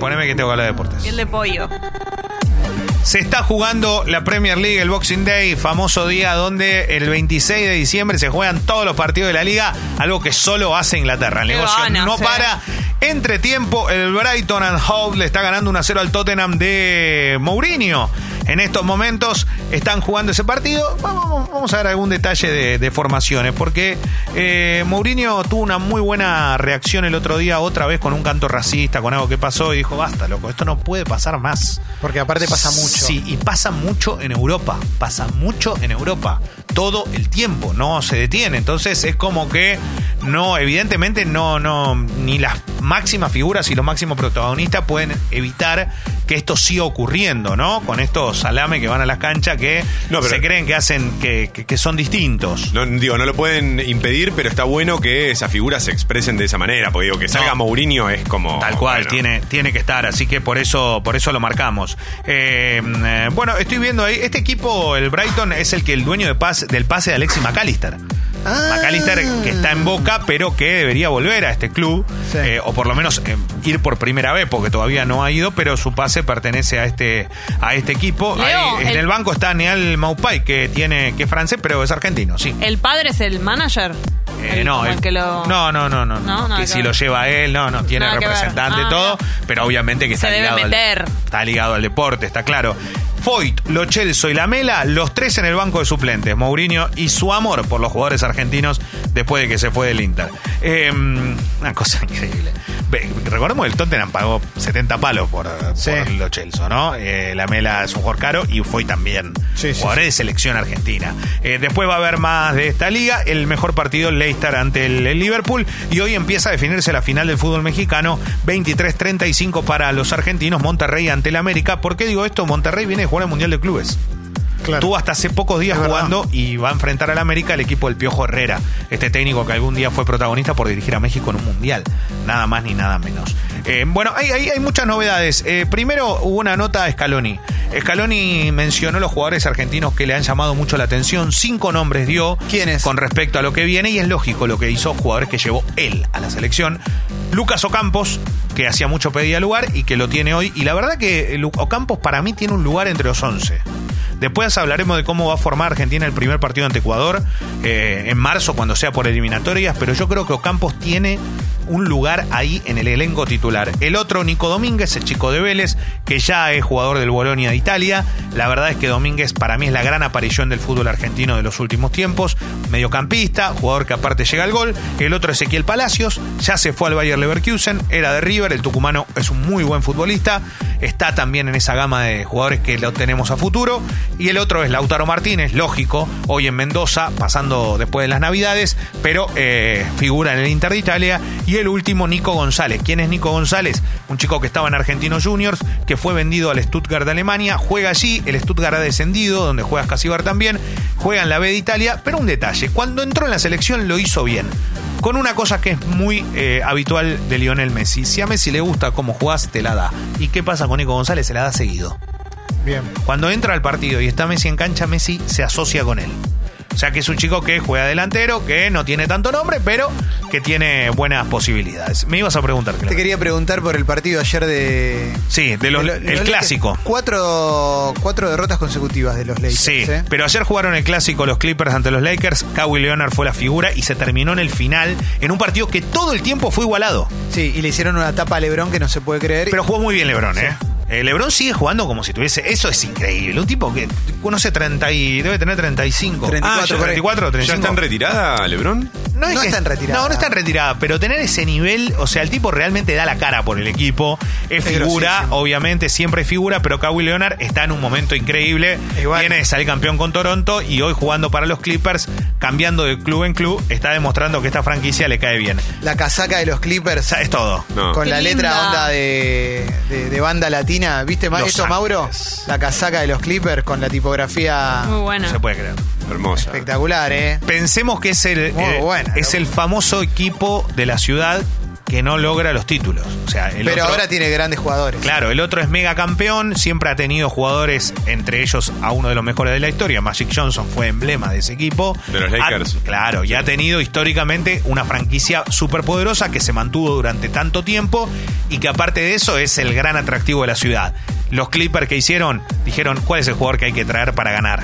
Poneme que tengo que hablar de deportes. Piel de pollo. Se está jugando la Premier League, el Boxing Day, famoso día donde el 26 de diciembre se juegan todos los partidos de la liga, algo que solo hace Inglaterra. El Qué negocio ganas, no eh. para. Entre tiempo, el Brighton and Hove le está ganando 1-0 al Tottenham de Mourinho. En estos momentos están jugando ese partido. Vamos, vamos a ver algún detalle de, de formaciones, porque eh, Mourinho tuvo una muy buena reacción el otro día, otra vez con un canto racista, con algo que pasó, y dijo, basta, loco, esto no puede pasar más. Porque aparte pasa mucho. Sí, y pasa mucho en Europa. Pasa mucho en Europa. Todo el tiempo. No se detiene. Entonces es como que no, evidentemente no, no, ni las máximas figuras y los máximos protagonistas pueden evitar que esto siga ocurriendo, ¿no? Con estos salame que van a las canchas que No, se creen que hacen, que, que- que son distintos. No, digo, no lo pueden impedir, pero está bueno que esas figuras se expresen de esa manera. Porque digo, que salga No. Mourinho es como. Tal cual, bueno. tiene, tiene que estar, así que por eso, por eso lo marcamos. Eh, eh, bueno, estoy viendo ahí, este equipo, el Brighton, es el que el dueño de pase, del pase de Alexis McAllister. Ah. McAllister que está en boca, pero que debería volver a este club, Sí. eh, o por lo menos eh, ir por primera vez, porque todavía no ha ido, pero su pase pertenece a este, a este equipo. Leo, Ahí, en el- el banco está Neal Maupay, que tiene, que es francés, pero es argentino, sí. ¿El padre es el manager? Eh, El- no, el- el que lo... no, no, no, no, No, no, nada que que si ver. lo lleva él, no, no, tiene Nada representante y Ah, todo, mira. pero obviamente que Se está debe ligado, meter. Al, está ligado al deporte, está claro. Foyt, Lo Celso y Lamela, los tres en el banco de suplentes, Mourinho y su amor por los jugadores argentinos después de que se fue del Inter. Eh, una cosa increíble. Recordemos que el Tottenham pagó 70 palos por, Sí. por Lo Celso, ¿no? Eh, Lamela es un jugador caro y Foyt también. Sí, sí, jugadores de selección argentina. Eh, después va a haber más de esta liga. El mejor partido, Leicester ante el, el Liverpool. Y hoy empieza a definirse la final del fútbol mexicano. 23-35 para los argentinos. Monterrey ante el América. ¿Por qué digo esto? Monterrey viene de jugar el Mundial de Clubes. Claro. Tuvo hasta hace pocos días Es verdad. jugando y va a enfrentar al América el equipo del Piojo Herrera, este técnico que algún día fue protagonista por dirigir a México en un mundial, nada más ni nada menos. Eh, bueno, hay, hay- hay muchas novedades. Eh, primero hubo una nota a Scaloni. Scaloni mencionó los jugadores argentinos que le han llamado mucho la atención. Cinco nombres dio ¿Quiénes? con respecto a lo que viene y es lógico lo que hizo jugadores que llevó él a la selección. Lucas Ocampos, que hacía mucho pedía lugar y que lo tiene hoy. Y la verdad que Lu- Ocampos para mí tiene un lugar entre los 11. Después hablaremos de cómo va a formar Argentina el primer partido ante Ecuador eh, en marzo, cuando sea por eliminatorias, pero yo creo que Ocampos tiene un lugar ahí en el elenco titular. El otro, Nico Domínguez, el chico de Vélez, que ya es jugador del Bolonia de Italia. La verdad es que Domínguez para mí es la gran aparición del fútbol argentino de los últimos tiempos. Mediocampista, jugador que aparte llega al gol. El otro, Ezequiel Palacios, ya se fue al Bayer Leverkusen, era de River, el tucumano es un muy buen futbolista. Está también en esa gama de jugadores que lo tenemos a futuro. Y el otro es Lautaro Martínez, lógico, hoy en Mendoza, pasando después de las Navidades, pero eh, figura en el Inter de Italia. Y el último, Nico González. ¿Quién es Nico González? Un chico que estaba en Argentinos Juniors, que fue vendido al Stuttgart de Alemania, juega allí, el Stuttgart ha descendido, donde juega Scasibar también, juega en la B de Italia, pero un detalle, cuando entró en la selección lo hizo bien. Con una cosa que es muy eh, habitual de Lionel Messi. Si a Messi le gusta cómo jugás, te la da. ¿Y qué pasa con Nico González? Se la da seguido. Bien. Cuando entra al partido y está Messi en cancha, Messi se asocia con él. O sea que es un chico que juega delantero, que no tiene tanto nombre, pero que tiene buenas posibilidades. Me ibas a preguntar, Te Clara. quería preguntar por el partido ayer de. Sí, de los- de lo- de el los Lakers. clásico. Cuatro, cuatro derrotas consecutivas de los Lakers. Sí, ¿eh? pero ayer jugaron el clásico los Clippers ante los Lakers. Kawhi Leonard fue la figura y se terminó en el final en un partido que todo el tiempo fue igualado. Sí, y le hicieron una tapa a Lebron que no se puede creer. Pero jugó muy bien LeBron, ¿eh? Eh, LeBron sigue jugando como si tuviese. Eso es increíble. Un tipo que, no sé, 30 y, debe tener 35. 34, ah, ya, por ahí. 34, ¿Ya 35. está en retirada, Lebrón? No es que- está en retirada. No, no está en retirada, pero tener ese nivel, o sea, el tipo realmente da la cara por el equipo, es Es figura, grosísimo. obviamente siempre es figura, pero Kawhi Leonard está en un momento increíble, Igual. viene de salir campeón con Toronto y hoy jugando para los Clippers, cambiando de club en club, está demostrando que esta franquicia le cae bien. La casaca de los O Clippers sea, es todo. No. con Qué la letra onda de, de- de banda latina. ¿Viste eso, Mauro? La casaca de los Clippers con la tipografía Muy No buena. se puede creer. Hermosa. espectacular, ¿eh? Pensemos que es el, Muy eh, buena, es el famoso equipo de la ciudad que no logra los títulos. O sea, el Pero otro- ahora tiene grandes jugadores. Claro, el otro es mega campeón, siempre ha tenido jugadores, entre ellos a uno de los mejores de la historia. Magic Johnson fue emblema de ese equipo. De los Lakers. Ha- claro, y ha tenido históricamente una franquicia súper poderosa que se mantuvo durante tanto tiempo y que aparte de eso es el gran atractivo de la ciudad. Los Clippers que hicieron, dijeron, ¿cuál es el jugador que hay que traer para ganar?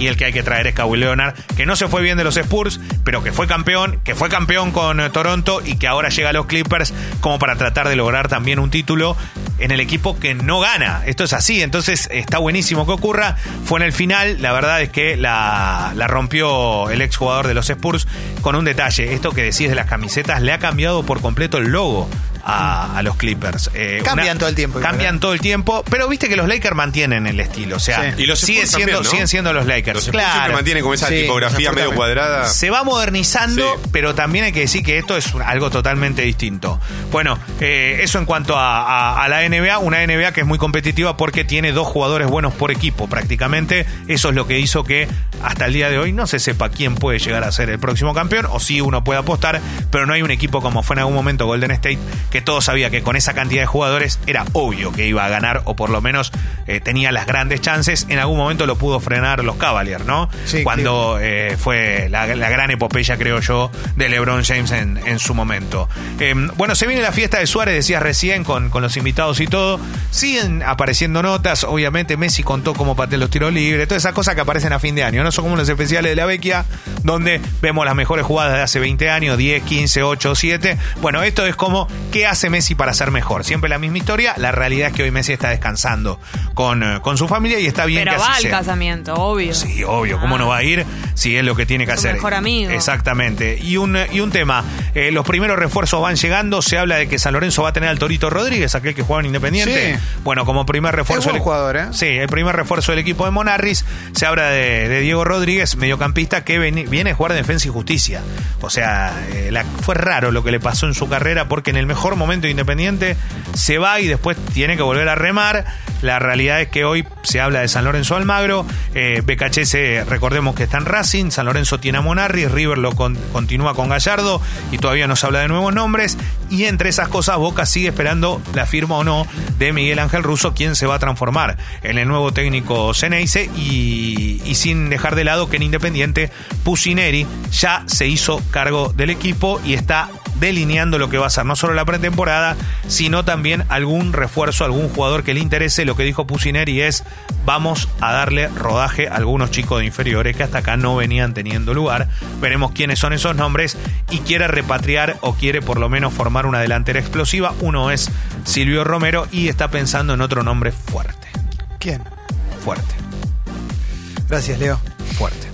Y el que hay que traer es Kawhi Leonard, que no se fue bien de los Spurs, pero que fue campeón, que fue campeón con eh, Toronto y que ahora llega a los Clippers como para tratar de lograr también un título en el equipo que no gana. Esto es así, entonces está buenísimo que ocurra. Fue en el final, la verdad es que la, la rompió el exjugador de los Spurs con un detalle. Esto que decís de las camisetas le ha cambiado por completo el logo. A, a los Clippers. Eh, Cambian todo el tiempo, Cambian ¿eh? todo el tiempo, pero viste que los Lakers mantienen el estilo. O sea, Sí. Y los siguen, siendo, también, ¿no? siguen siendo los Lakers. Los siempre mantienen como esa Sí, tipografía medio cuadrada. Se va modernizando, Sí. pero también hay que decir que esto es algo totalmente distinto. Bueno, eh, eso en cuanto a, a- a la NBA, una NBA que es muy competitiva porque tiene dos jugadores buenos por equipo prácticamente. Eso es lo que hizo que hasta el día de hoy no se sepa quién puede llegar a ser el próximo campeón, o si uno puede apostar, pero no hay un equipo como fue en algún momento Golden State, que todos sabía que con esa cantidad de jugadores era obvio que iba a ganar, o por lo menos eh, tenía las grandes chances. En algún momento lo pudo frenar los Cavaliers, ¿no? Sí, Cuando eh, fue la, la gran epopeya, creo yo, de LeBron James en, en su momento. Eh, bueno, se viene la fiesta de Suárez, decías recién, con, con los invitados y todo. Siguen apareciendo notas, obviamente Messi contó cómo pateó los tiros libres, todas esas cosas que aparecen a fin de año, no son como los especiales de la Vecchia, donde vemos las mejores jugadas de hace 20 años, 10, 15, 8, 7. Bueno, esto es como, ¿qué hace Messi para ser mejor? Siempre la misma historia, la realidad es que hoy Messi está descansando con, eh, con su familia y está bien Pero que va así al sea. casamiento, obvio. Sí, obvio, ¿cómo Ah. no va a ir si es lo que tiene que Su hacer? mejor amigo. Exactamente. Y un, y un tema, eh, los primeros refuerzos van llegando, se habla de que San Lorenzo va a tener al Torito Rodríguez, aquel que jugaba en Independiente. Sí. Bueno, como primer refuerzo... buen del- jugador, ¿eh? Sí, el primer refuerzo del equipo de Monarris, se habla de, de Diego Rodríguez, mediocampista, que viene a jugar Defensa y Justicia. O sea, eh, la- fue raro lo que le pasó en su carrera, porque en el mejor momento de Independiente se va y después tiene que volver a remar. La realidad es que hoy se habla de San Lorenzo Almagro, eh, BKHS, recordemos que está en Racing, San Lorenzo tiene a Monarris, River lo con- continúa con Gallardo y todavía no se habla de nuevos nombres. Y entre esas cosas, Boca sigue esperando la firma o no de Miguel Ángel Russo, quien se va a transformar en el nuevo técnico Ceneice y, y sin dejar de lado que en Independiente Pusineri ya se hizo cargo del equipo y está delineando lo que va a ser no solo la pretemporada, sino también algún refuerzo, algún jugador que le interese. Lo que dijo Pusineri es, vamos a darle rodaje a algunos chicos de inferiores que hasta acá no venían teniendo lugar. Veremos quiénes son esos nombres y quiere repatriar o quiere por lo menos formar una delantera explosiva. Uno es Silvio Romero y está pensando en otro nombre fuerte, ¿Quién? fuerte, Gracias, Leo. fuerte.